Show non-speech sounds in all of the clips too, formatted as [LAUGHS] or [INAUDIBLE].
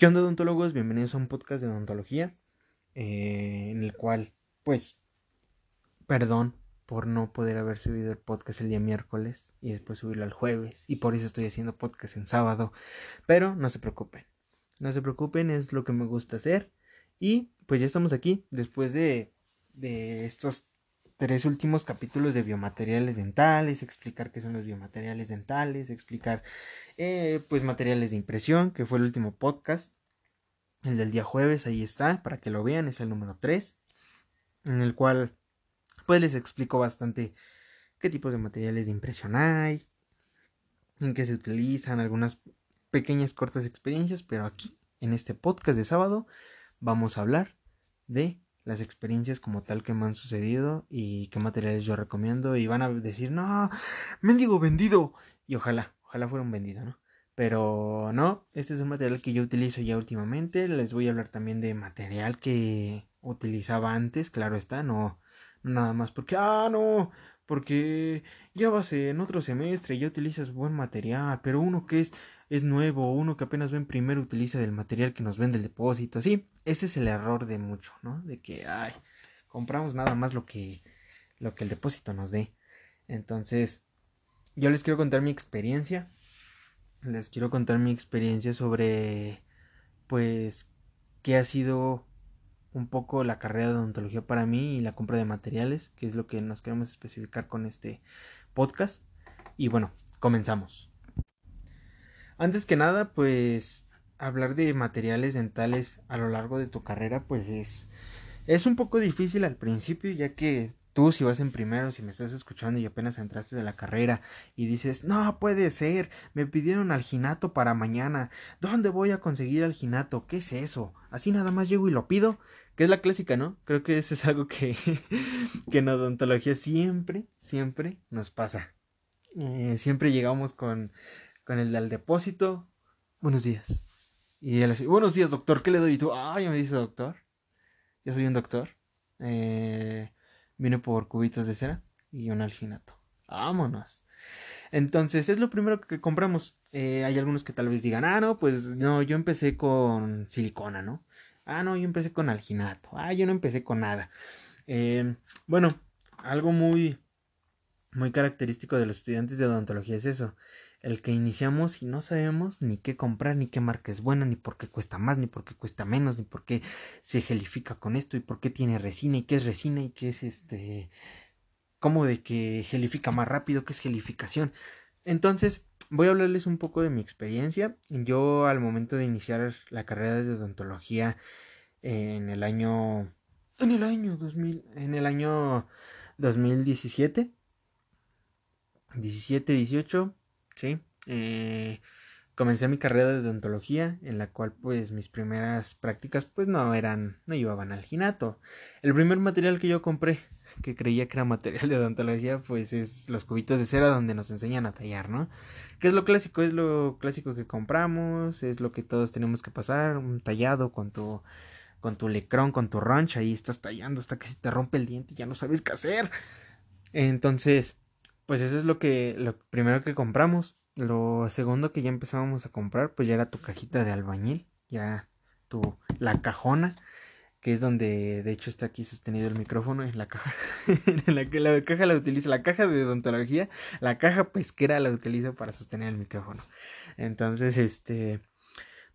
¿Qué onda odontólogos? Bienvenidos a un podcast de odontología eh, en el cual, pues, perdón por no poder haber subido el podcast el día miércoles y después subirlo el jueves y por eso estoy haciendo podcast en sábado, pero no se preocupen, no se preocupen, es lo que me gusta hacer y pues ya estamos aquí después de, de estos tres últimos capítulos de biomateriales dentales, explicar qué son los biomateriales dentales, explicar eh, pues materiales de impresión, que fue el último podcast, el del día jueves, ahí está, para que lo vean, es el número 3, en el cual pues les explico bastante qué tipos de materiales de impresión hay, en qué se utilizan, algunas pequeñas cortas experiencias, pero aquí, en este podcast de sábado, vamos a hablar de las experiencias como tal que me han sucedido y qué materiales yo recomiendo y van a decir, no, mendigo vendido. Y ojalá, ojalá fuera un vendido, ¿no? Pero no, este es un material que yo utilizo ya últimamente. Les voy a hablar también de material que utilizaba antes, claro está, no, nada más porque, ah, no, porque ya vas en otro semestre, ya utilizas buen material, pero uno que es es nuevo, uno que apenas ven primero utiliza del material que nos vende el depósito, sí, ese es el error de mucho, ¿no? De que, ay, compramos nada más lo que, lo que el depósito nos dé. Entonces, yo les quiero contar mi experiencia, les quiero contar mi experiencia sobre, pues, qué ha sido un poco la carrera de odontología para mí y la compra de materiales, que es lo que nos queremos especificar con este podcast. Y bueno, comenzamos. Antes que nada, pues hablar de materiales dentales a lo largo de tu carrera, pues es, es un poco difícil al principio, ya que tú si vas en primero, si me estás escuchando y apenas entraste de la carrera y dices, no puede ser, me pidieron alginato para mañana, ¿dónde voy a conseguir alginato? ¿Qué es eso? Así nada más llego y lo pido, que es la clásica, ¿no? Creo que eso es algo que, [LAUGHS] que en odontología siempre, siempre nos pasa. Eh, siempre llegamos con con el del depósito. Buenos días. Y él así, buenos días, doctor, ¿qué le doy? Y tú, ah, ya me dice doctor. Yo soy un doctor. Eh, vine por cubitos de cera y un alginato. Vámonos. Entonces, es lo primero que compramos. Eh, hay algunos que tal vez digan, ah, no, pues no, yo empecé con silicona, ¿no? Ah, no, yo empecé con alginato. Ah, yo no empecé con nada. Eh, bueno, algo muy, muy característico de los estudiantes de odontología es eso el que iniciamos y no sabemos ni qué comprar, ni qué marca es buena, ni por qué cuesta más, ni por qué cuesta menos, ni por qué se gelifica con esto, y por qué tiene resina, y qué es resina, y qué es este. cómo de que gelifica más rápido, qué es gelificación. Entonces, voy a hablarles un poco de mi experiencia. Yo, al momento de iniciar la carrera de odontología en el año. en el año 2000. en el año 2017. 17, 18 Eh, comencé mi carrera de odontología, en la cual pues mis primeras prácticas pues no eran, no llevaban al ginato. El primer material que yo compré, que creía que era material de odontología, pues es los cubitos de cera donde nos enseñan a tallar, ¿no? Que es lo clásico, es lo clásico que compramos, es lo que todos tenemos que pasar, un tallado con tu con tu lecrón, con tu ranch, ahí estás tallando hasta que se te rompe el diente y ya no sabes qué hacer. Entonces, pues eso es lo que lo primero que compramos. Lo segundo que ya empezábamos a comprar, pues ya era tu cajita de albañil, ya tu la cajona, que es donde de hecho está aquí sostenido el micrófono en la caja. [LAUGHS] la, la caja la utiliza, la caja de odontología, la caja pesquera la utilizo para sostener el micrófono. Entonces, este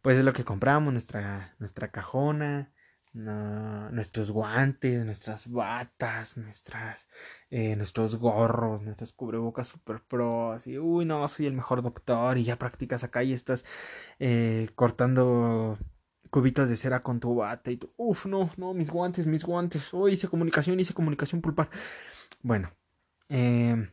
pues es lo que compramos, nuestra nuestra cajona, nuestros guantes, nuestras batas, nuestras, eh, nuestros gorros, nuestras cubrebocas super pro, así, uy, no, soy el mejor doctor y ya practicas acá y estás eh, cortando cubitas de cera con tu bata y tú, uff, no, no, mis guantes, mis guantes, hoy hice comunicación, hice comunicación pulpar. Bueno, em,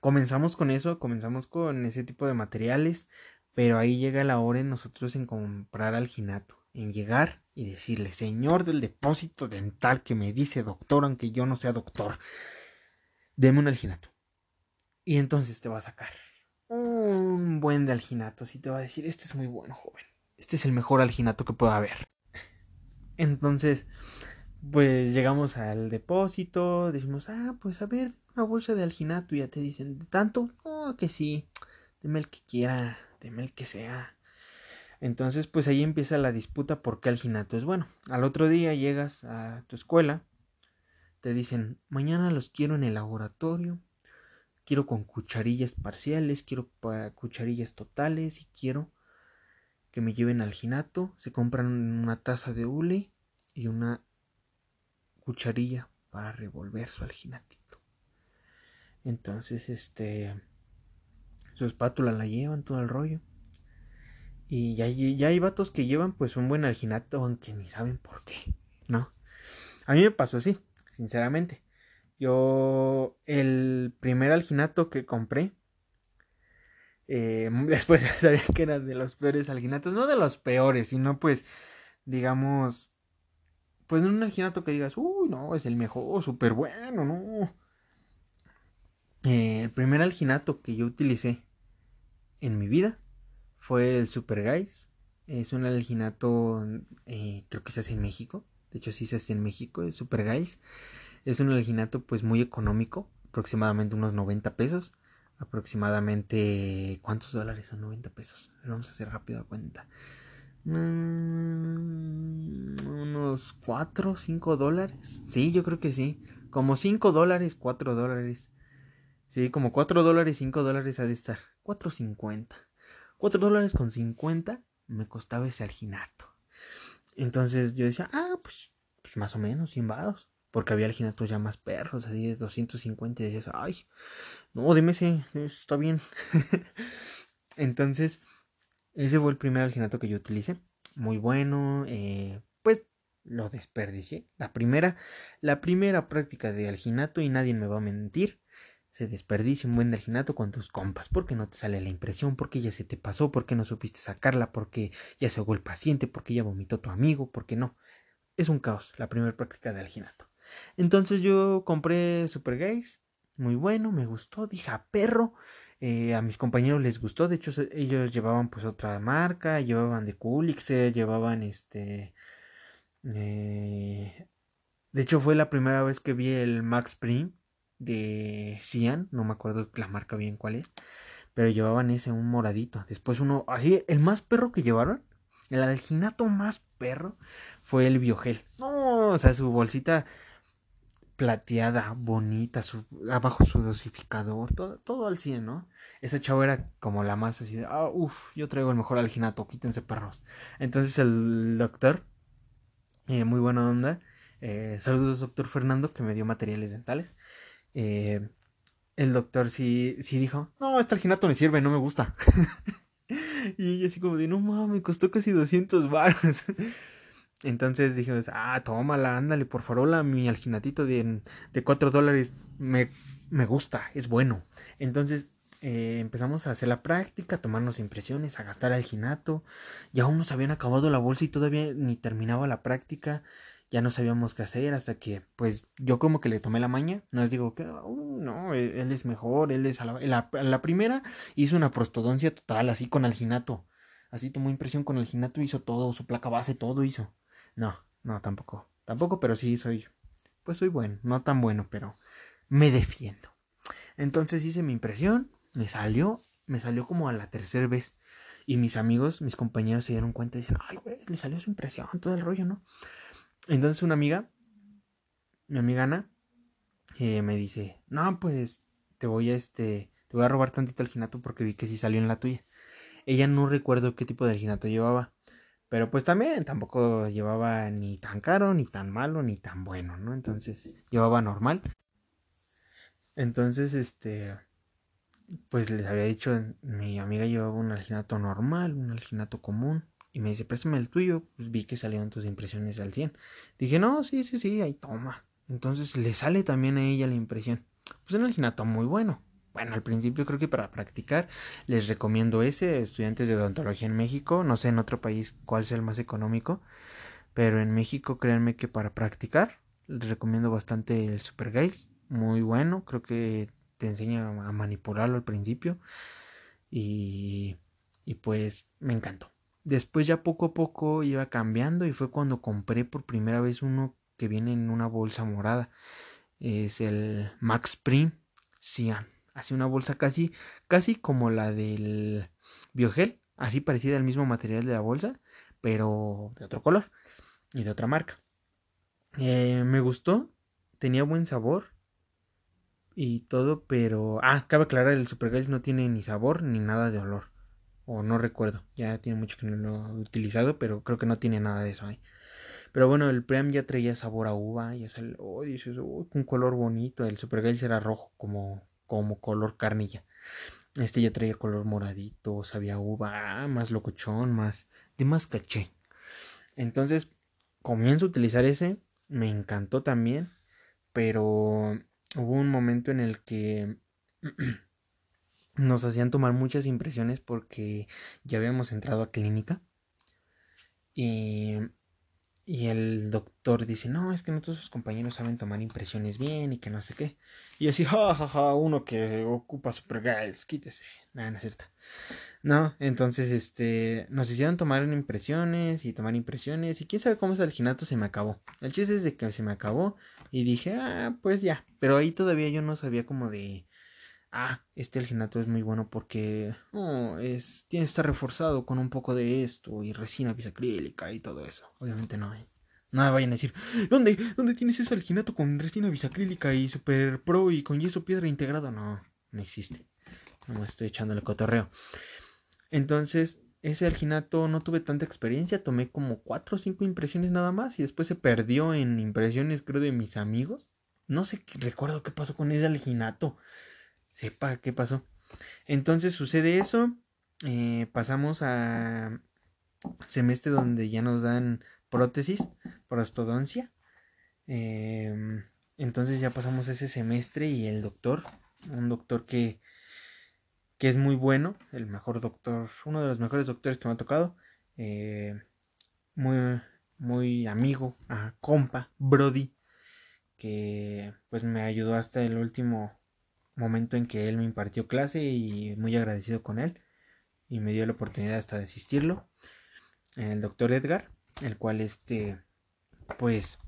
comenzamos con eso, comenzamos con ese tipo de materiales, pero ahí llega la hora en nosotros en comprar alginato en llegar y decirle, señor del depósito dental que me dice doctor, aunque yo no sea doctor, deme un alginato. Y entonces te va a sacar un buen de alginatos y te va a decir, este es muy bueno, joven. Este es el mejor alginato que pueda haber. Entonces, pues llegamos al depósito, decimos, ah, pues a ver, una bolsa de alginato, y ya te dicen, ¿tanto? Oh, que sí, deme el que quiera, deme el que sea. Entonces, pues ahí empieza la disputa por qué alginato es bueno. Al otro día llegas a tu escuela, te dicen, mañana los quiero en el laboratorio, quiero con cucharillas parciales, quiero cucharillas totales y quiero que me lleven al ginato. Se compran una taza de hule y una cucharilla para revolver su alginatito. Entonces, este, su espátula la llevan todo el rollo. Y ya, ya hay vatos que llevan pues un buen alginato, aunque ni saben por qué, ¿no? A mí me pasó así, sinceramente. Yo, el primer alginato que compré, eh, [LAUGHS] después [LAUGHS] sabía que era de los peores alginatos, no de los peores, sino pues, digamos, pues un alginato que digas, uy, no, es el mejor, súper bueno, no. Eh, el primer alginato que yo utilicé en mi vida fue el Super Guys. Es un alginato, eh, creo que se hace en México. De hecho, sí se hace en México, el Super Guys. Es un alginato pues muy económico, aproximadamente unos 90 pesos. Aproximadamente, ¿cuántos dólares son 90 pesos? Vamos a hacer rápido la cuenta. Mm, unos 4, 5 dólares. Sí, yo creo que sí. Como 5 dólares, 4 dólares. Sí, como 4 dólares, 5 dólares ha de estar. 4.50. 4 dólares con 50 me costaba ese alginato. Entonces yo decía, ah, pues, pues más o menos, 100 varos. Porque había alginatos ya más perros, así de 250. Y decías, ay, no, dime si está bien. [LAUGHS] Entonces, ese fue el primer alginato que yo utilicé. Muy bueno, eh, pues lo desperdicié. La primera, la primera práctica de alginato, y nadie me va a mentir, se desperdicia un buen delginato con tus compas, porque no te sale la impresión, porque ya se te pasó, porque no supiste sacarla, porque ya se ahogó el paciente, porque ya vomitó tu amigo, porque no. Es un caos la primera práctica de alginato. Entonces yo compré Super Gays, muy bueno, me gustó, dije a perro. Eh, a mis compañeros les gustó, de hecho ellos llevaban pues otra marca, llevaban de Coolix, llevaban este... Eh, de hecho fue la primera vez que vi el Max Prime de Cian, no me acuerdo la marca bien cuál es, pero llevaban ese, un moradito. Después uno, así, el más perro que llevaron, el alginato más perro, fue el biogel. No, o sea, su bolsita plateada, bonita, su, abajo su dosificador, todo, todo al 100, ¿no? Esa chava era como la más así de, ah, uff, yo traigo el mejor alginato, quítense perros. Entonces el doctor, eh, muy buena onda, eh, saludos doctor Fernando que me dio materiales dentales. Eh, el doctor sí, sí dijo, no, este alginato me sirve, no me gusta. [LAUGHS] y ella así como de, no mames, me costó casi 200 baros. [LAUGHS] Entonces dije, ah, tómala, ándale, por farola, mi alginatito de, de 4 dólares me, me gusta, es bueno. Entonces eh, empezamos a hacer la práctica, a tomarnos impresiones, a gastar alginato. Y aún nos habían acabado la bolsa y todavía ni terminaba la práctica ya no sabíamos qué hacer hasta que, pues, yo como que le tomé la maña. No les digo que, no, e-, él, es mejor, él es a la, la, primera hizo una prostodoncia total, así con alginato. Así tomó impresión con alginato, hizo todo, su placa base, todo hizo. No, no, tampoco. Tampoco, pero sí soy, pues soy bueno, no tan bueno, pero me defiendo. Entonces hice mi impresión, me salió, me salió como a la tercera vez. Y mis amigos, mis compañeros se dieron cuenta y dicen, ay, güey, le salió su impresión, todo el rollo, ¿no? Entonces una amiga, mi amiga Ana, eh, me dice, no, pues te voy a este, te voy a robar tantito el ginato porque vi que sí salió en la tuya. Ella no recuerdo qué tipo de ginato llevaba, pero pues también tampoco llevaba ni tan caro, ni tan malo, ni tan bueno, ¿no? Entonces llevaba normal. Entonces, este, pues les había dicho, mi amiga llevaba un alginato normal, un alginato común. Y me dice, préstame el tuyo. Pues vi que salieron tus impresiones al 100. Dije, no, sí, sí, sí, ahí toma. Entonces le sale también a ella la impresión. Pues un alginato muy bueno. Bueno, al principio creo que para practicar les recomiendo ese, estudiantes de odontología en México, no sé en otro país cuál es el más económico, pero en México créanme que para practicar les recomiendo bastante el Super Guys, muy bueno, creo que te enseña a manipularlo al principio y, y pues me encantó. Después ya poco a poco iba cambiando y fue cuando compré por primera vez uno que viene en una bolsa morada. Es el Max Prime Cian. Así una bolsa casi, casi como la del Biogel, así parecida al mismo material de la bolsa, pero de otro color y de otra marca. Eh, me gustó, tenía buen sabor y todo, pero... Ah, cabe aclarar, el Super no tiene ni sabor ni nada de olor. O no recuerdo, ya tiene mucho que no lo he utilizado, pero creo que no tiene nada de eso ahí. Pero bueno, el Pream ya traía sabor a uva, ya sale, oh, dices, oh, un color bonito. El Super era rojo, como, como color carnilla. Este ya traía color moradito, sabía uva, ah, más locochón, más, de más caché. Entonces, comienzo a utilizar ese, me encantó también, pero hubo un momento en el que [CLEARS THROAT] nos hacían tomar muchas impresiones porque ya habíamos entrado a clínica y y el doctor dice, no, es que no todos sus compañeros saben tomar impresiones bien y que no sé qué. Y así, jajaja, ja, uno que ocupa Supergirls, quítese. Nada, no es cierto. No, entonces, este, nos hicieron tomar impresiones y tomar impresiones. Y quién sabe cómo es el ginato se me acabó. El chiste es de que se me acabó. Y dije, ah, pues ya. Pero ahí todavía yo no sabía como de ah, este alginato es muy bueno porque oh, es, tiene estar reforzado con un poco de esto y resina bisacrílica y todo eso. Obviamente no, ¿eh? No vayan a decir, ¿dónde, ¿dónde tienes ese alginato con resina bisacrílica y super pro y con yeso piedra integrado? No, no existe. No me estoy echando el cotorreo. Entonces, ese alginato no tuve tanta experiencia, tomé como cuatro o cinco impresiones nada más y después se perdió en impresiones creo de mis amigos. No sé recuerdo qué pasó con ese alginato sepa qué pasó. Entonces sucede eso, eh, pasamos a semestre donde ya nos dan prótesis, prostodoncia. Em, entonces ya pasamos ese semestre y el doctor, un doctor que, que es muy bueno, el mejor doctor, uno de los mejores doctores que me ha tocado, eh, muy, muy amigo, compa, Brody, que pues me ayudó hasta el último momento en que él me impartió clase y muy agradecido con él y me dio la oportunidad hasta de asistirlo el doctor Edgar el cual este pues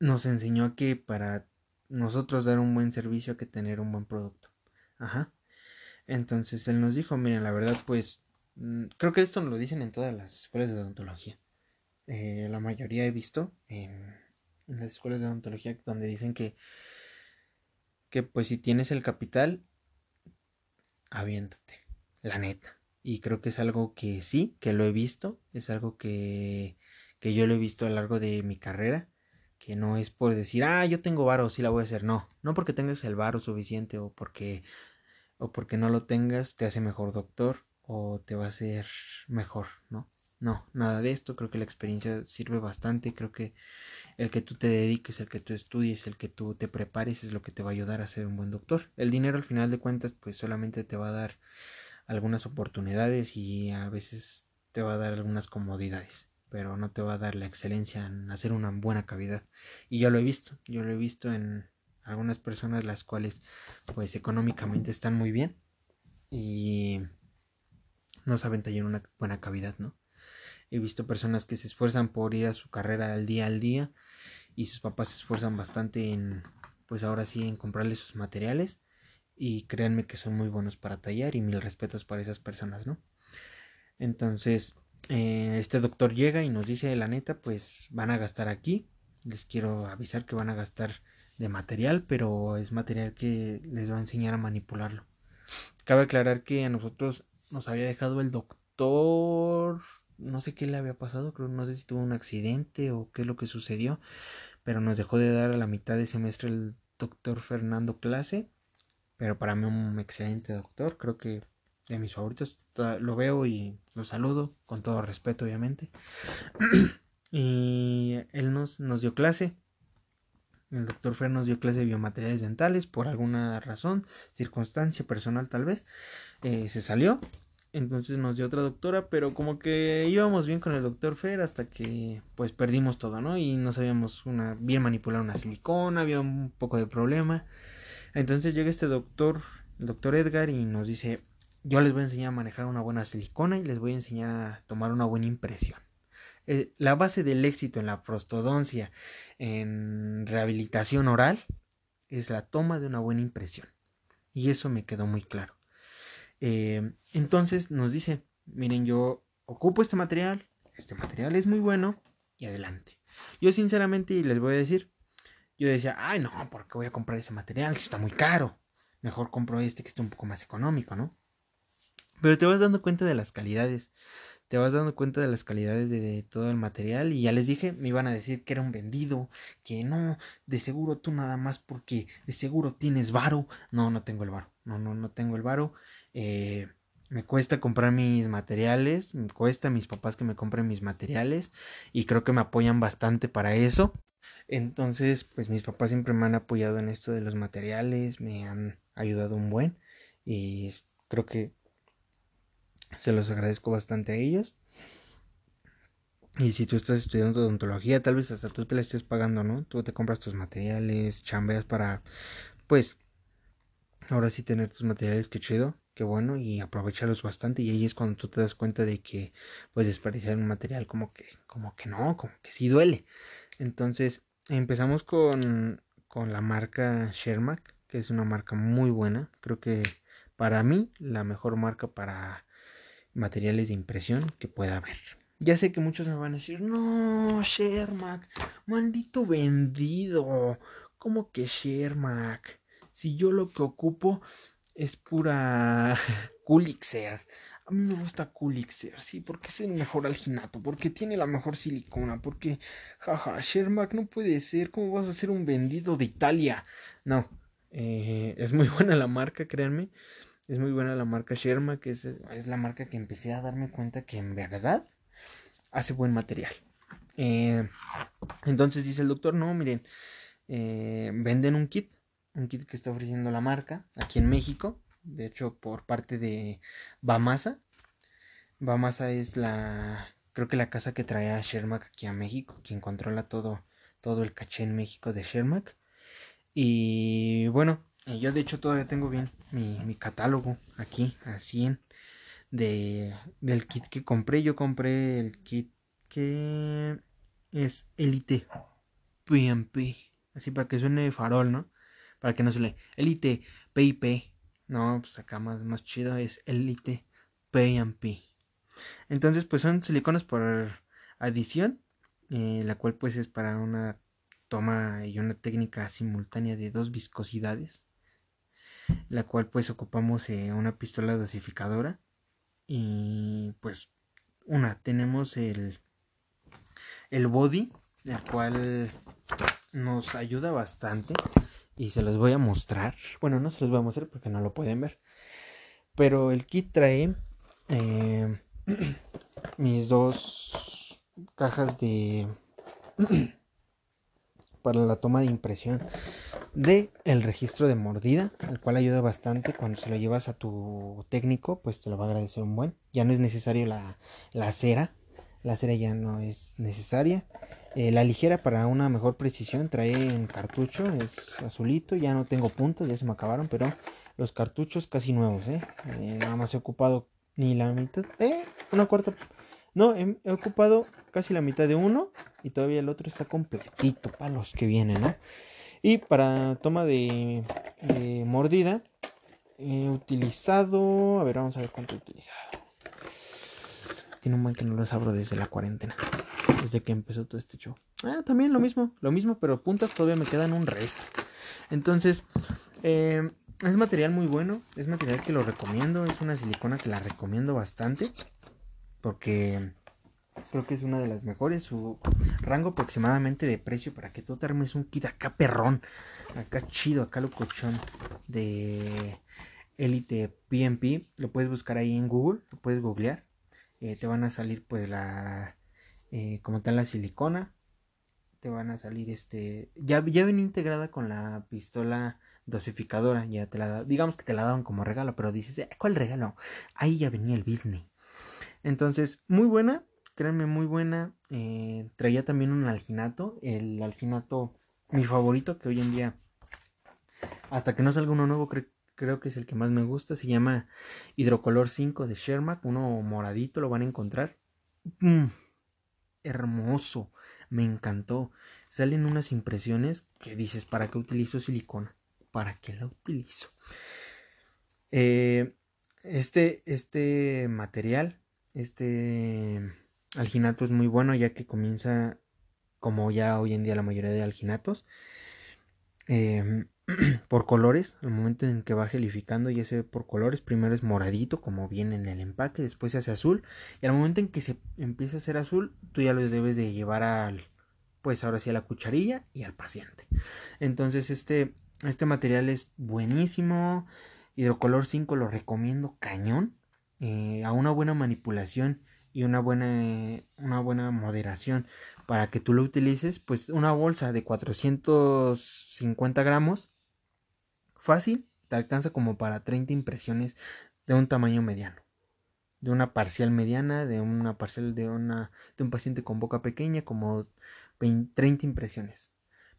nos enseñó que para nosotros dar un buen servicio hay que tener un buen producto. Ajá. Entonces él nos dijo miren la verdad pues mm, creo que esto lo dicen en todas las escuelas de odontología. Eh, la mayoría he visto en, en las escuelas de odontología donde dicen que que pues si tienes el capital, aviéntate, la neta. Y creo que es algo que sí, que lo he visto, es algo que, que yo lo he visto a lo largo de mi carrera, que no es por decir, ah, yo tengo varo, sí la voy a hacer, no, no porque tengas el varo suficiente o porque, o porque no lo tengas te hace mejor doctor o te va a hacer mejor, ¿no? No, nada de esto, creo que la experiencia sirve bastante, creo que el que tú te dediques, el que tú estudies, el que tú te prepares es lo que te va a ayudar a ser un buen doctor. El dinero al final de cuentas pues solamente te va a dar algunas oportunidades y a veces te va a dar algunas comodidades, pero no te va a dar la excelencia en hacer una buena cavidad. Y yo lo he visto, yo lo he visto en algunas personas las cuales pues económicamente están muy bien y no saben tallar una buena cavidad, ¿no? He visto personas que se esfuerzan por ir a su carrera al día al día y sus papás se esfuerzan bastante en, pues ahora sí, en comprarles sus materiales y créanme que son muy buenos para tallar y mil respetos para esas personas, ¿no? Entonces, eh, este doctor llega y nos dice, la neta, pues van a gastar aquí. Les quiero avisar que van a gastar de material, pero es material que les va a enseñar a manipularlo. Cabe aclarar que a nosotros nos había dejado el doctor no sé qué le había pasado, creo, no sé si tuvo un accidente o qué es lo que sucedió, pero nos dejó de dar a la mitad de semestre el doctor Fernando clase, pero para mí un excelente doctor, creo que de mis favoritos, lo veo y lo saludo, con todo respeto obviamente, [CLEARS THROAT] y él nos, nos dio clase, el doctor Fer nos dio clase de biomateriales dentales por alguna razón, circunstancia personal tal vez, eh, se salió entonces nos dio otra doctora, pero como que íbamos bien con el doctor Fer hasta que pues perdimos todo, ¿no? Y no sabíamos una, bien manipular una silicona, había un poco de problema. Entonces llega este doctor, el doctor Edgar, y nos dice, yo les voy a enseñar a manejar una buena silicona y les voy a enseñar a tomar una buena impresión. Eh, la base del éxito en la prostodoncia, en rehabilitación oral, es la toma de una buena impresión. Y eso me quedó muy claro. Eh, entonces nos dice, miren, yo ocupo este material, este material es muy bueno y adelante. Yo sinceramente les voy a decir, yo decía, ay no, ¿por qué voy a comprar ese material? Si está muy caro. Mejor compro este que está un poco más económico, ¿no? Pero te vas dando cuenta de las calidades. Te vas dando cuenta de las calidades de, todo el material. Y ya les dije, me iban a decir que era un vendido. Que no, de seguro tú nada más porque de seguro tienes varo. No, no tengo el varo. No, no, no tengo el varo. Eh, me cuesta comprar mis materiales, me cuesta a mis papás que me compren mis materiales y creo que me apoyan bastante para eso. Entonces, pues mis papás siempre me han apoyado en esto de los materiales, me han ayudado un buen y creo que se los agradezco bastante a ellos. Y si tú estás estudiando odontología, tal vez hasta tú te la estés pagando, ¿no? Tú te compras tus materiales, chambeas para, pues, ahora sí tener tus materiales, qué chido qué bueno y aprovecharlos bastante y ahí es cuando tú te das cuenta de que pues desperdiciar un material como que como que no como que sí duele. Entonces empezamos con con la marca Shermack que es una marca muy buena. Creo que para mí la mejor marca para materiales de impresión que pueda haber. Ya sé que muchos me van a decir no Shermack maldito vendido como que Shermack si yo lo que ocupo es pura [LAUGHS] Kulixer. A mí me gusta Kulixer, sí, porque es el mejor alginato, porque tiene la mejor silicona, porque, jaja, Shermack no puede ser, ¿cómo vas a ser un vendido de Italia? No, eh, es muy [LAUGHS] buena la marca, créanme, es muy buena la marca Shermack, es, es la marca que empecé a darme cuenta que en verdad hace buen material. Eh, entonces dice el doctor, no, miren, eh, venden un kit un kit que está ofreciendo la marca aquí en México, de hecho por parte de Bamasa. Bamasa es la, creo que la casa que trae a Shermack aquí a México, quien controla todo, todo el caché en México de Shermack. Y bueno, yo de hecho todavía tengo bien mi, catálogo aquí a 100 de, del kit que compré. Yo compré el kit que es Elite PMP, así para que suene farol, ¿no? Para que no se le Elite PIP. No, pues acá más, más chido es Elite PMP. Entonces, pues son silicones por adición, eh, la cual pues es para una toma y una técnica simultánea de dos viscosidades, la cual pues ocupamos eh, una pistola dosificadora y pues una tenemos el el body, el cual nos ayuda bastante y se los voy a mostrar. Bueno, no se los voy a mostrar porque no lo pueden ver. Pero el kit trae eh, [CLEARS THROAT] mis dos cajas de [CLEARS THROAT] para la toma de impresión de el registro de mordida, el cual ayuda bastante cuando se lo llevas a tu técnico, pues te lo va a agradecer un buen. Ya no es necesario la, la cera, la cera ya no es necesaria. Eh, la ligera para una mejor precisión trae en cartucho, es azulito, ya no tengo puntas, ya se me acabaron, pero los cartuchos casi nuevos, ¿eh? eh nada más he ocupado ni la mitad, eh, una cuarta, no, he, ocupado casi la mitad de uno y todavía el otro está completito para los que vienen, ¿no? Y para toma de, de mordida he utilizado, a ver, vamos a ver cuánto he utilizado. Tiene un buen que no los abro desde la cuarentena desde que empezó todo este show. Ah, también lo mismo, lo mismo, pero puntas todavía me quedan un resto. Entonces, eh, es material muy bueno, es material que lo recomiendo, es una silicona que la recomiendo bastante, porque creo que es una de las mejores, su rango aproximadamente de precio para que tú te armes un kit acá perrón, acá chido, acá locochón de Elite PMP, lo puedes buscar ahí en Google, lo puedes googlear, eh, te van a salir pues la eh, como tal la silicona te van a salir este ya, ya viene integrada con la pistola dosificadora ya te la digamos que te la daban como regalo pero dices eh, cuál regalo ahí ya venía el business. Entonces muy buena créanme muy buena eh, traía también un alginato el alginato mi favorito que hoy en día hasta que no salga uno nuevo creo que es el que más me gusta se llama hidrocolor 5 de Shermack uno moradito lo van a encontrar. Mm, hermoso, me encantó. Salen unas impresiones que dices, ¿para qué utilizo silicona? ¿Para qué la utilizo? Eh, este, este material este alginato es muy bueno ya que comienza como ya hoy en día la mayoría de alginatos em, [CLEARS THROAT] por colores al momento en que va gelificando ya se ve por colores primero es moradito como viene en el empaque después se hace azul y al momento en que se empieza a hacer azul tú ya lo debes de llevar al pues ahora sí a la cucharilla y al paciente. Entonces este este material es buenísimo hidrocolor 5 lo recomiendo cañón eh, a una buena manipulación y una buena, una buena moderación para que tú lo utilices, pues una bolsa de 450 gramos, fácil, te alcanza como para 30 impresiones de un tamaño mediano, de una parcial mediana, de una parcial de, una, de un paciente con boca pequeña, como 30 impresiones.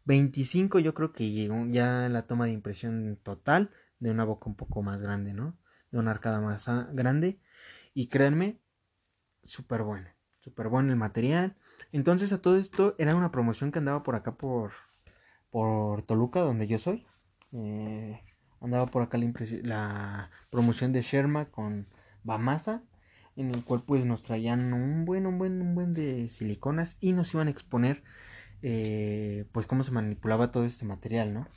25 yo creo que ya la toma de impresión total de una boca un poco más grande, ¿no? De una arcada más grande. Y créanme, súper bueno, súper bueno el material. Entonces a todo esto era una promoción que andaba por acá por, por Toluca, donde yo soy. Eh, andaba por acá la, promoción de Sherma con Bamasa, en el cual pues nos traían un buen, un buen, un buen de siliconas y nos iban a exponer eh, pues cómo se manipulaba todo este material, ¿no?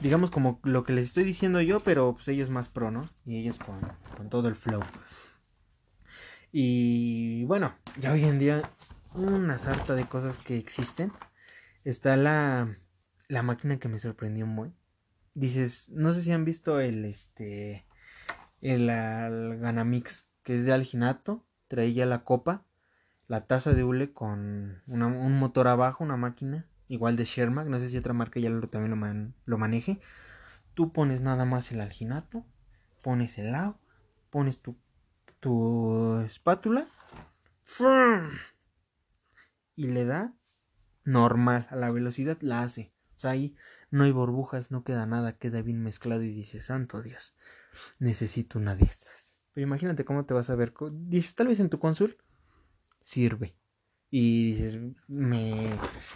Digamos como lo que les estoy diciendo yo, pero pues ellos más pro, ¿no? Y ellos con, con todo el flow. Y bueno, ya hoy en día una sarta de cosas que existen. Está la, la máquina que me sorprendió muy. Dices, no sé si han visto el este el, Ganamix, que es de alginato, traía la copa, la taza de hule con un motor abajo, una máquina, igual de Shermack, no sé si otra marca ya también lo, lo maneje. Tú pones nada más el alginato, pones el agua, pones tu tu espátula y le da normal a la velocidad la hace ahí no hay burbujas no queda nada queda bien mezclado y dices santo dios necesito una de estas pero imagínate cómo te vas a ver dices tal vez en tu consul sirve y dices me,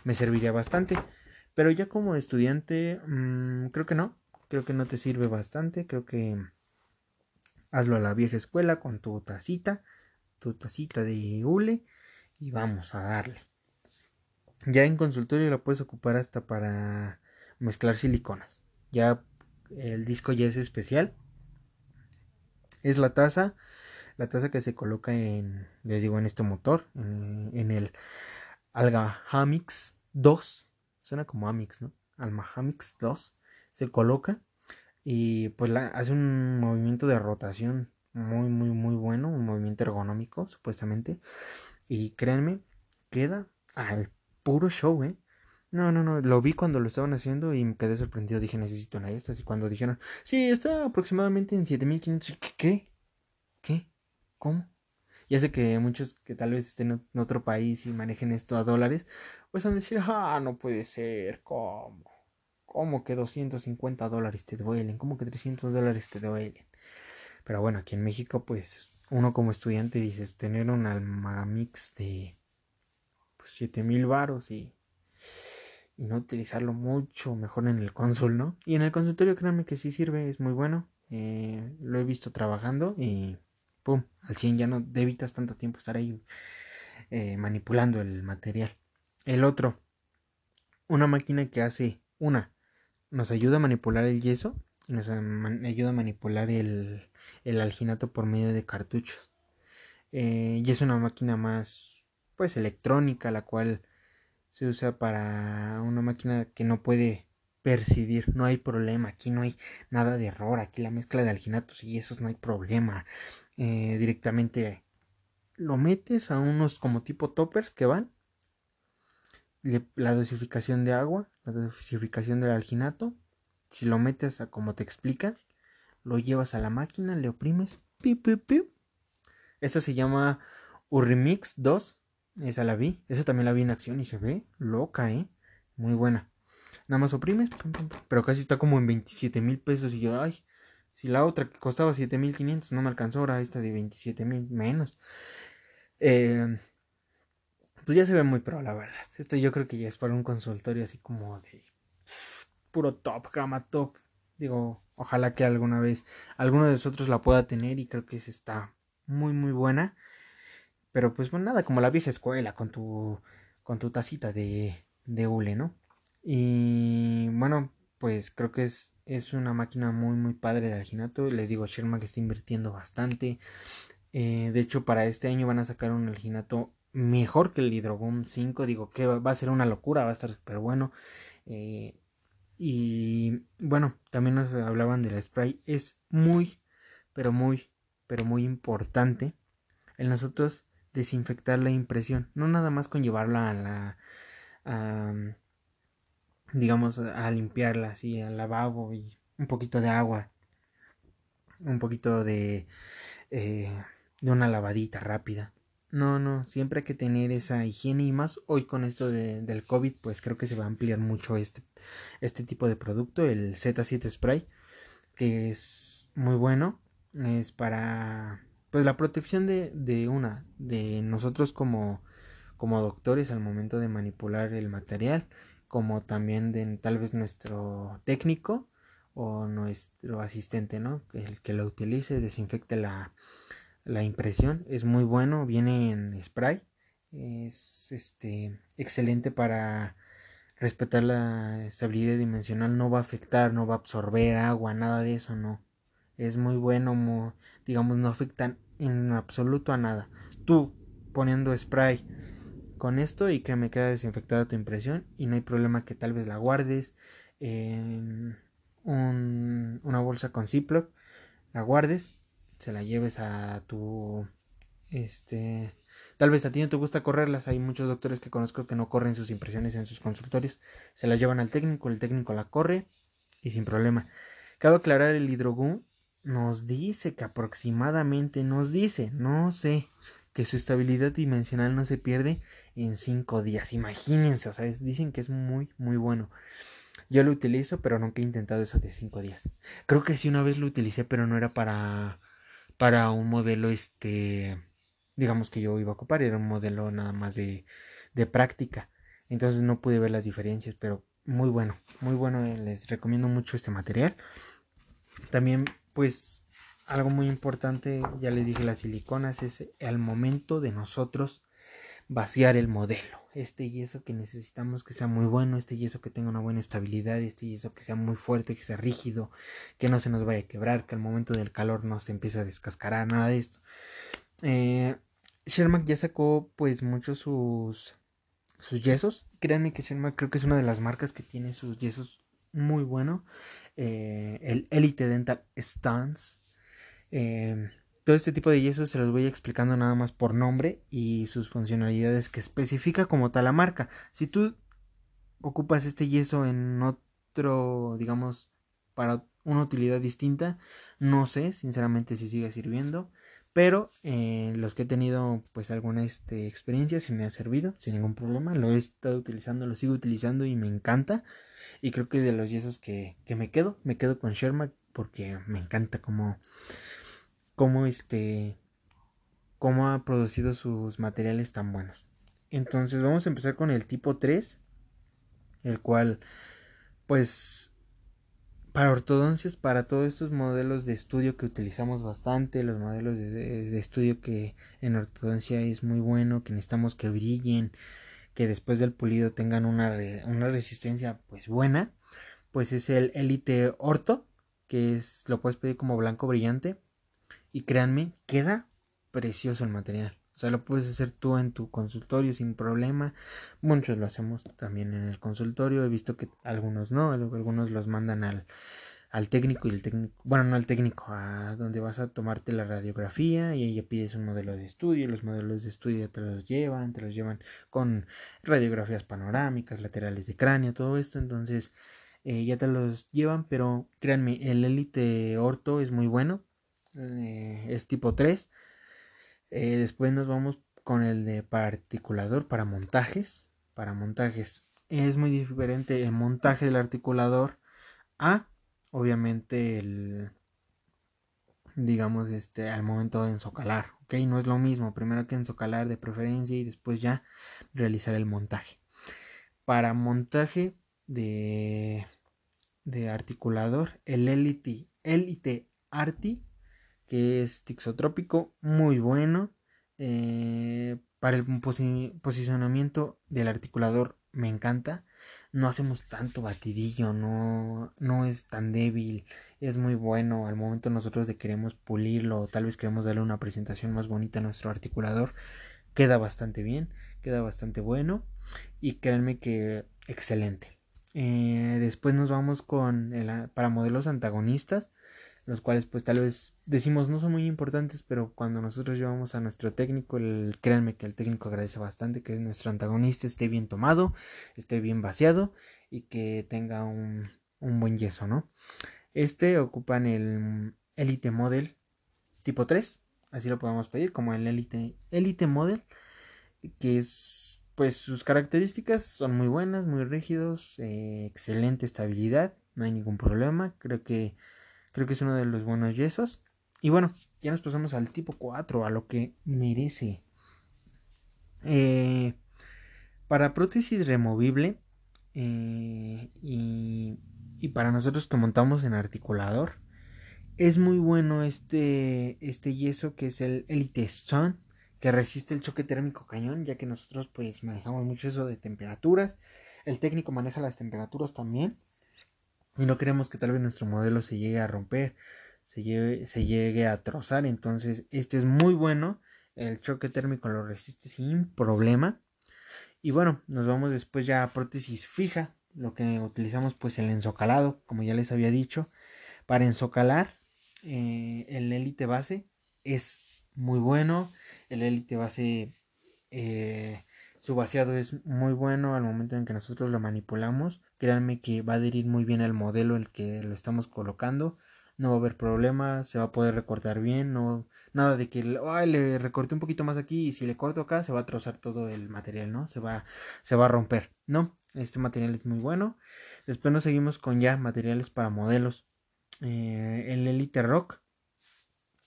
me serviría bastante pero ya como estudiante mmm, creo que no creo que no te sirve bastante creo que Hazlo a la vieja escuela con tu tacita, tu tacita de hule y vamos a darle. Ya en consultorio la puedes ocupar hasta para mezclar siliconas. Ya el disco ya es especial. Es la taza, la taza que se coloca en, les digo, en este motor, en, el Alga Hamix 2. Suena como Amix, ¿no? Alma Hamix 2. Se coloca y pues hace un movimiento de rotación muy muy muy bueno, un movimiento ergonómico supuestamente y créanme, queda al puro show, ¿eh? No, no, no, lo vi cuando lo estaban haciendo y me quedé sorprendido, dije necesito una de estas y cuando dijeron, sí, está aproximadamente en 7500, ¿qué? ¿Qué? ¿Cómo? Ya sé que muchos que tal vez estén en otro país y manejen esto a dólares, pues van a decir, ah, no puede ser, ¿cómo? ¿Cómo que 250 dólares te duelen? ¿Cómo que 300 dólares te duelen? Pero bueno, aquí en México, pues uno como estudiante dices tener un Almagamix de pues, 7000 varos y, y no utilizarlo mucho, mejor en el consul, ¿no? Y en el consultorio, créanme que sí sirve, es muy bueno. Eh, lo he visto trabajando y pum, al 100 ya no evitas tanto tiempo estar ahí eh, manipulando el material. El otro, una máquina que hace una nos ayuda a manipular el yeso y nos ayuda a manipular el, el alginato por medio de cartuchos. Eh, y es una máquina más pues electrónica la cual se usa para una máquina que no puede percibir, no hay problema, aquí no hay nada de error, aquí la mezcla de alginatos y yesos no hay problema. Eh, directamente lo metes a unos como tipo toppers que van la dosificación de agua, la dosificación del alginato. Si lo metes a como te explica, lo llevas a la máquina, le oprimes. Piu, piu, Esta se llama Urrimix 2. Esa la vi. Esa también la vi en acción y se ve loca, ¿eh? Muy buena. Nada más oprimes, pero casi está como en 27 mil pesos. Y yo, ay, si la otra que costaba 7 mil 500 no me alcanzó, ahora esta de 27 mil menos. Eh, pues ya se ve muy pro, la verdad. Esto yo creo que ya es para un consultorio así como de puro top, gama top. Digo, ojalá que alguna vez alguno de nosotros la pueda tener y creo que esa está muy muy buena. Pero pues bueno, nada, como la vieja escuela con tu, con tu tacita de, de hule, ¿no? Y bueno, pues creo que es, es una máquina muy, muy padre de alginato. Les digo, Sherman que está invirtiendo bastante. Eh, de hecho, para este año van a sacar un alginato mejor que el Hydroboom 5. Digo que va a ser una locura, va a estar súper bueno. Eh, y bueno, también nos hablaban del spray. Es muy, pero muy, pero muy importante el nosotros desinfectar la impresión. No nada más con llevarla a la... digamos, a limpiarla así, al lavabo y un poquito de agua. Un poquito de... Eh, de una lavadita rápida. No, no, siempre hay que tener esa higiene y más hoy con esto de, del COVID, pues creo que se va a ampliar mucho este, este tipo de producto, el Z7 Spray, que es muy bueno, es para pues la protección de, de una, de nosotros como, como doctores al momento de manipular el material, como también de tal vez nuestro técnico o nuestro asistente, ¿no? El que lo utilice, desinfecte la, la impresión es muy bueno, viene en spray, es este excelente para respetar la estabilidad dimensional, no va a afectar, no va a absorber agua, nada de eso, no. Es muy bueno, digamos, no afectan en absoluto a nada. Tú poniendo spray con esto y que me queda desinfectada tu impresión y no hay problema que tal vez la guardes en una bolsa con Ziploc, la guardes se la lleves a tu este tal vez a ti no te gusta correrlas hay muchos doctores que conozco que no corren sus impresiones en sus consultorios se las llevan al técnico el técnico la corre y sin problema cabe aclarar el hidrogún nos dice que aproximadamente nos dice no sé que su estabilidad dimensional no se pierde en cinco días imagínense o sea dicen que es muy muy bueno yo lo utilizo pero nunca he intentado eso de cinco días creo que sí una vez lo utilicé pero no era para para un modelo, este, digamos que yo iba a ocupar, era un modelo nada más de, de práctica. Entonces no pude ver las diferencias, pero muy bueno, muy bueno, eh, les recomiendo mucho este material. También, pues, algo muy importante, ya les dije, las siliconas es al momento de nosotros vaciar el modelo. Este yeso que necesitamos que sea muy bueno, este yeso que tenga una buena estabilidad, este yeso que sea muy fuerte, que sea rígido, que no se nos vaya a quebrar, que al momento del calor no se empiece a descascarar, nada de esto. Eh, Sherman ya sacó pues muchos sus, sus yesos. Créanme que Sherman creo que es una de las marcas que tiene sus yesos muy bueno. Eh, el Elite Dental Stance. Eh, todo este tipo de yesos se los voy explicando nada más por nombre y sus funcionalidades que especifica como tal la marca. Si tú ocupas este yeso en otro, digamos, para una utilidad distinta, no sé, sinceramente si sigue sirviendo. Pero eh, los que he tenido pues alguna este, experiencia si me ha servido sin ningún problema. Lo he estado utilizando, lo sigo utilizando y me encanta. Y creo que es de los yesos que, que me quedo. Me quedo con Sherma porque me encanta como cómo este cómo ha producido sus materiales tan buenos. Entonces vamos a empezar con el tipo 3, el cual pues para ortodoncias, para todos estos modelos de estudio que utilizamos bastante, los modelos de, estudio que en ortodoncia es muy bueno, que necesitamos que brillen, que después del pulido tengan una, resistencia pues buena, pues es el Elite Orto, que es lo puedes pedir como blanco brillante y créanme, queda precioso el material. O sea, lo puedes hacer tú en tu consultorio sin problema. Muchos lo hacemos también en el consultorio. He visto que algunos no, algunos los mandan al, al técnico y el técnico, bueno, no al técnico, a donde vas a tomarte la radiografía y ahí pides un modelo de estudio. Los modelos de estudio te los llevan, te los llevan con radiografías panorámicas, laterales de cráneo, todo esto. Entonces, eh, ya te los llevan, pero créanme, el Elite Orto es muy bueno eh, es tipo 3. Eh, después nos vamos con el de articulador para montajes. Para montajes es muy diferente el montaje del articulador a obviamente el digamos este al momento de ensocalar ok no es lo mismo primero que ensocalar de preferencia y después ya realizar el montaje para montaje de de articulador el elite elite arti que es tixotrópico, muy bueno. Eh, para el posicionamiento del articulador me encanta. No hacemos tanto batidillo, no, no es tan débil, es muy bueno. Al momento nosotros queremos pulirlo, o tal vez queremos darle una presentación más bonita a nuestro articulador, queda bastante bien, queda bastante bueno. Y créanme que excelente. Eh, después nos vamos con para modelos antagonistas los cuales pues tal vez decimos no son muy importantes, pero cuando nosotros llevamos a nuestro técnico, el, créanme que el técnico agradece bastante que nuestro antagonista esté bien tomado, esté bien vaciado y que tenga un, un buen yeso, ¿no? Este ocupan el Elite Model tipo 3, así lo podemos pedir, como el Elite, Elite Model, que es pues sus características son muy buenas, muy rígidos, eh, excelente estabilidad, no hay ningún problema, creo que Creo que es uno de los buenos yesos. Y bueno, ya nos pasamos al tipo 4, a lo que merece. Eh, para prótesis removible eh, y, para nosotros que montamos en articulador, es muy bueno este, este yeso que es el Elite Stone, que resiste el choque térmico cañón, ya que nosotros pues manejamos mucho eso de temperaturas. El técnico maneja las temperaturas también y no queremos que tal vez nuestro modelo se llegue a romper, se llegue, se llegue a trozar. Entonces, este es muy bueno. El choque térmico lo resiste sin problema. Y bueno, nos vamos después ya a prótesis fija. Lo que utilizamos pues el enzocalado, como ya les había dicho. Para enzocalar eh, el élite base es muy bueno. El élite base eh, su vaciado es muy bueno al momento en que nosotros lo manipulamos. Créanme que va a adherir muy bien al modelo el que lo estamos colocando. No va a haber problema, se va a poder recortar bien, no nada de que ay, le recorté un poquito más aquí y si le corto acá se va a trozar todo el material, ¿no? Se va se va a romper. No, este material es muy bueno. Después nos seguimos con ya materiales para modelos. Eh, el Elite Rock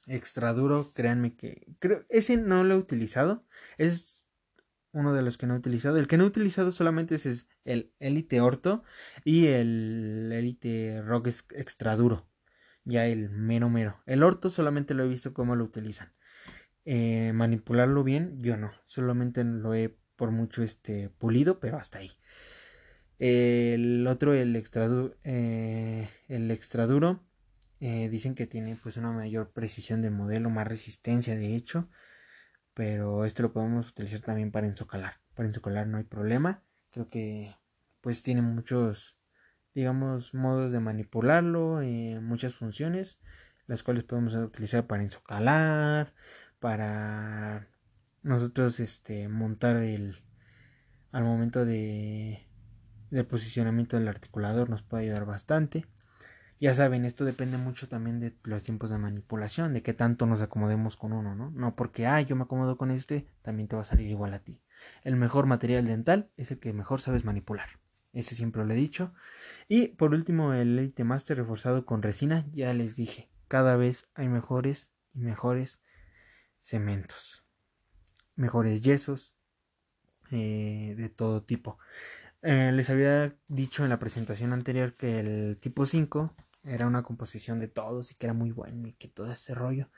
extra duro, créanme que creo ese no lo he utilizado. Es uno de los que no he utilizado. El que no he utilizado solamente es el Elite Orto y el Elite Rock Extra Duro. Ya el mero mero. El Orto solamente lo he visto cómo lo utilizan. Eh, manipularlo bien, yo no. Solamente lo he por mucho este pulido, pero hasta ahí. el otro, el extra, eh, el extra duro, eh, dicen que tiene pues una mayor precisión de modelo, más resistencia de hecho pero este lo podemos utilizar también para ensocalar. Para ensocalar no hay problema. Creo que pues tiene muchos, digamos, modos de manipularlo, eh, muchas funciones, las cuales podemos utilizar para ensocalar, para nosotros este montar el al momento de del posicionamiento del articulador nos puede ayudar bastante. Ya saben, esto depende mucho también de los tiempos de manipulación, de qué tanto nos acomodemos con uno, ¿no? No porque, ah, yo me acomodo con este, también te va a salir igual a ti. El mejor material dental es el que mejor sabes manipular. Ese siempre lo he dicho. Y por último, el Elite Master reforzado con resina, ya les dije, cada vez hay mejores y mejores cementos, mejores yesos eh, de todo tipo. Eh, les había dicho en la presentación anterior que el tipo 5 era una composición de todos y que era muy bueno y que todo ese rollo.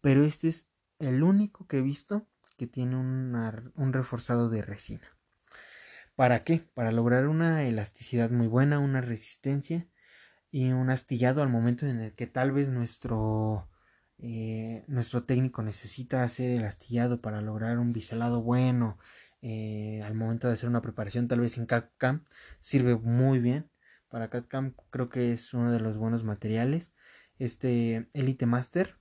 Pero este es el único que he visto que tiene un reforzado de resina. ¿Para qué? Para lograr una elasticidad muy buena, una resistencia y un astillado al momento en el que tal vez nuestro, eh, nuestro técnico necesita hacer el astillado para lograr un biselado bueno. Eh, al momento de hacer una preparación tal vez en CAD-CAM sirve muy bien para CAD-CAM creo que es uno de los buenos materiales. Este Elite Master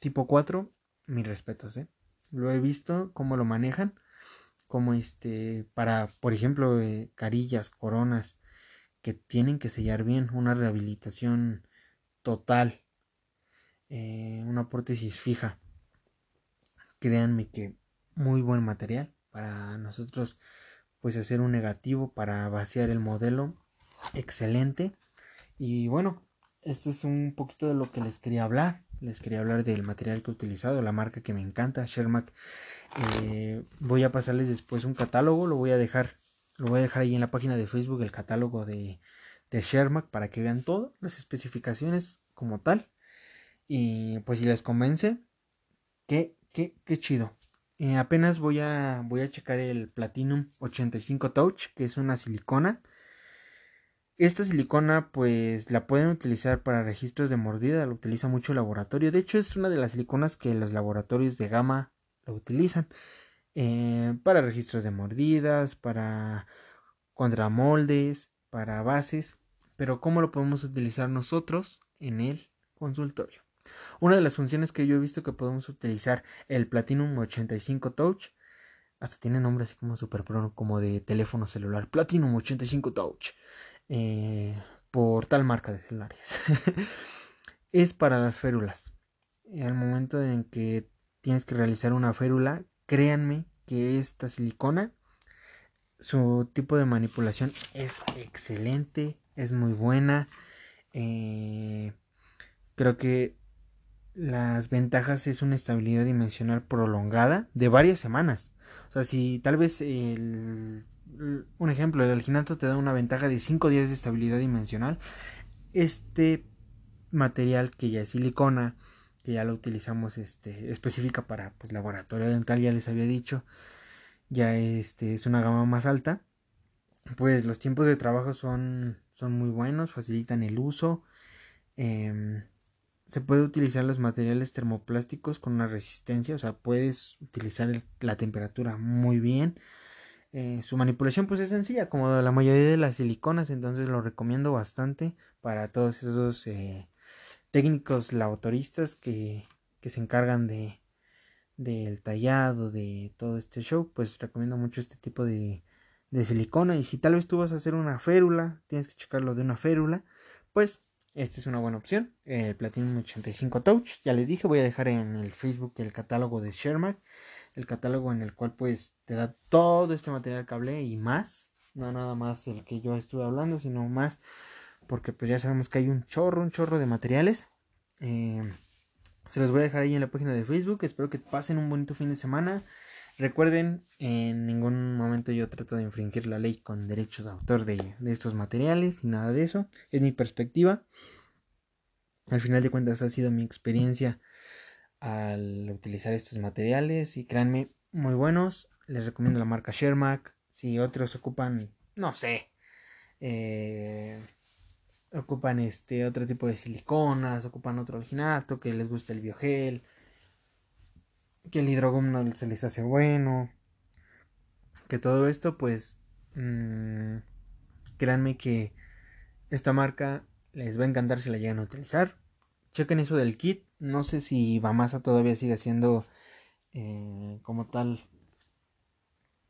tipo 4, mis respetos, ¿eh? Lo he visto, cómo lo manejan, como este, para, por ejemplo, eh, carillas, coronas, que tienen que sellar bien, una rehabilitación total, eh, una prótesis fija. Créanme que muy buen material para nosotros, pues hacer un negativo para vaciar el modelo excelente. Y bueno, este es un poquito de lo que les quería hablar. Les quería hablar del material que he utilizado, la marca que me encanta, Shermac. Eh, voy a pasarles después un catálogo, lo voy a dejar, lo voy a dejar ahí en la página de Facebook el catálogo de, de Shermac para que vean todas las especificaciones como tal. Y pues si les convence, que, qué, qué chido. Eh, apenas voy a, voy a checar el Platinum 85 Touch, que es una silicona. Esta silicona pues la pueden utilizar para registros de mordida, la utiliza mucho el laboratorio. De hecho es una de las siliconas que los laboratorios de gama lo utilizan. Eh, para registros de mordidas, para contramoldes, para bases. Pero ¿cómo lo podemos utilizar nosotros en el consultorio? Una de las funciones que yo he visto que podemos utilizar el Platinum 85 Touch, hasta tiene nombre así como super pro, como de teléfono celular, Platinum 85 Touch, eh, por tal marca de celulares, [LAUGHS] es para las férulas. Al momento en que tienes que realizar una férula, créanme que esta silicona, su tipo de manipulación es excelente, es muy buena. Eh, creo que las ventajas es una estabilidad dimensional prolongada de varias semanas. O sea, si tal vez el, un ejemplo, el alginato te da una ventaja de 5 días de estabilidad dimensional, este material que ya es silicona, que ya lo utilizamos este, específica para pues, laboratorio dental, ya les había dicho, ya este, es una gama más alta, pues los tiempos de trabajo son, son muy buenos, facilitan el uso. Eh, se puede utilizar los materiales termoplásticos con una resistencia, o sea, puedes utilizar la temperatura muy bien. Eh, su manipulación pues es sencilla, como la mayoría de las siliconas, entonces lo recomiendo bastante para todos esos eh, técnicos laboratoristas que, que se encargan de del tallado, de todo este show, pues recomiendo mucho este tipo de, de silicona y si tal vez tú vas a hacer una férula, tienes que checarlo de una férula, pues esta es una buena opción. El Platinum 85 Touch. Ya les dije, voy a dejar en el Facebook el catálogo de Shermac. El catálogo en el cual pues te da todo este material que hablé y más. No nada más el que yo estuve hablando, sino más. Porque pues ya sabemos que hay un chorro, un chorro de materiales. Eh, se los voy a dejar ahí en la página de Facebook. Espero que pasen un bonito fin de semana. Recuerden, en ningún momento yo trato de infringir la ley con derechos de autor de, estos materiales, ni nada de eso. Es mi perspectiva. Al final de cuentas ha sido mi experiencia al utilizar estos materiales y créanme, muy buenos. Les recomiendo la marca Shermac. Si otros ocupan, no sé, eh, ocupan este otro tipo de siliconas, ocupan otro alginato, que les gusta el biogel que el hidrogum no se les hace bueno, que todo esto pues mmm, créanme que esta marca les va a encantar si la llegan a utilizar. Chequen eso del kit, no sé si Bamasa todavía sigue siendo eh, como tal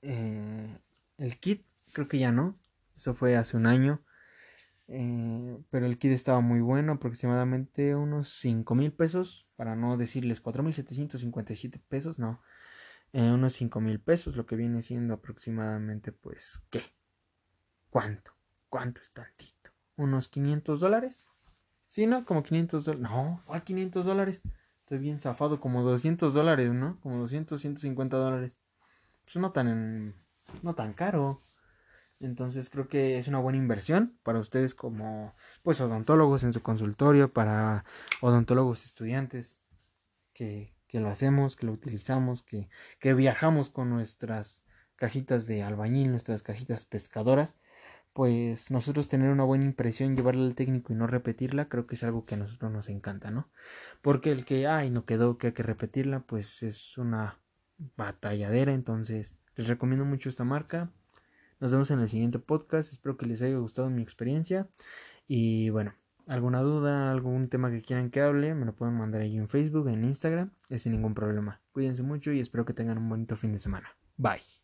eh, el kit, creo que ya no, eso fue hace un año. Eh, pero el kit estaba muy bueno, aproximadamente unos 5 mil pesos, para no decirles 4.757 pesos, no, unos 5 mil pesos, lo que viene siendo aproximadamente, pues, ¿qué? ¿Cuánto? ¿Cuánto es tantito? ¿Unos 500 dólares? Sí, ¿no? Como 500 dólares. No, ¿cuál 500 dólares? Estoy bien zafado, como 200 dólares, ¿no? Como 200, 150 dólares. Pues no tan, no tan caro. Entonces creo que es una buena inversión para ustedes como pues odontólogos en su consultorio, para odontólogos estudiantes que, que lo hacemos, que lo utilizamos, que, que viajamos con nuestras cajitas de albañil, nuestras cajitas pescadoras, pues nosotros tener una buena impresión, llevarla al técnico y no repetirla, creo que es algo que a nosotros nos encanta, ¿no? Porque el que, ay, no quedó, que hay que repetirla, pues es una batalladera, entonces les recomiendo mucho esta marca, nos vemos en el siguiente podcast. Espero que les haya gustado mi experiencia. Y bueno, alguna duda, algún tema que quieran que hable, me lo pueden mandar ahí en Facebook, en Instagram, es sin ningún problema. Cuídense mucho y espero que tengan un bonito fin de semana. Bye.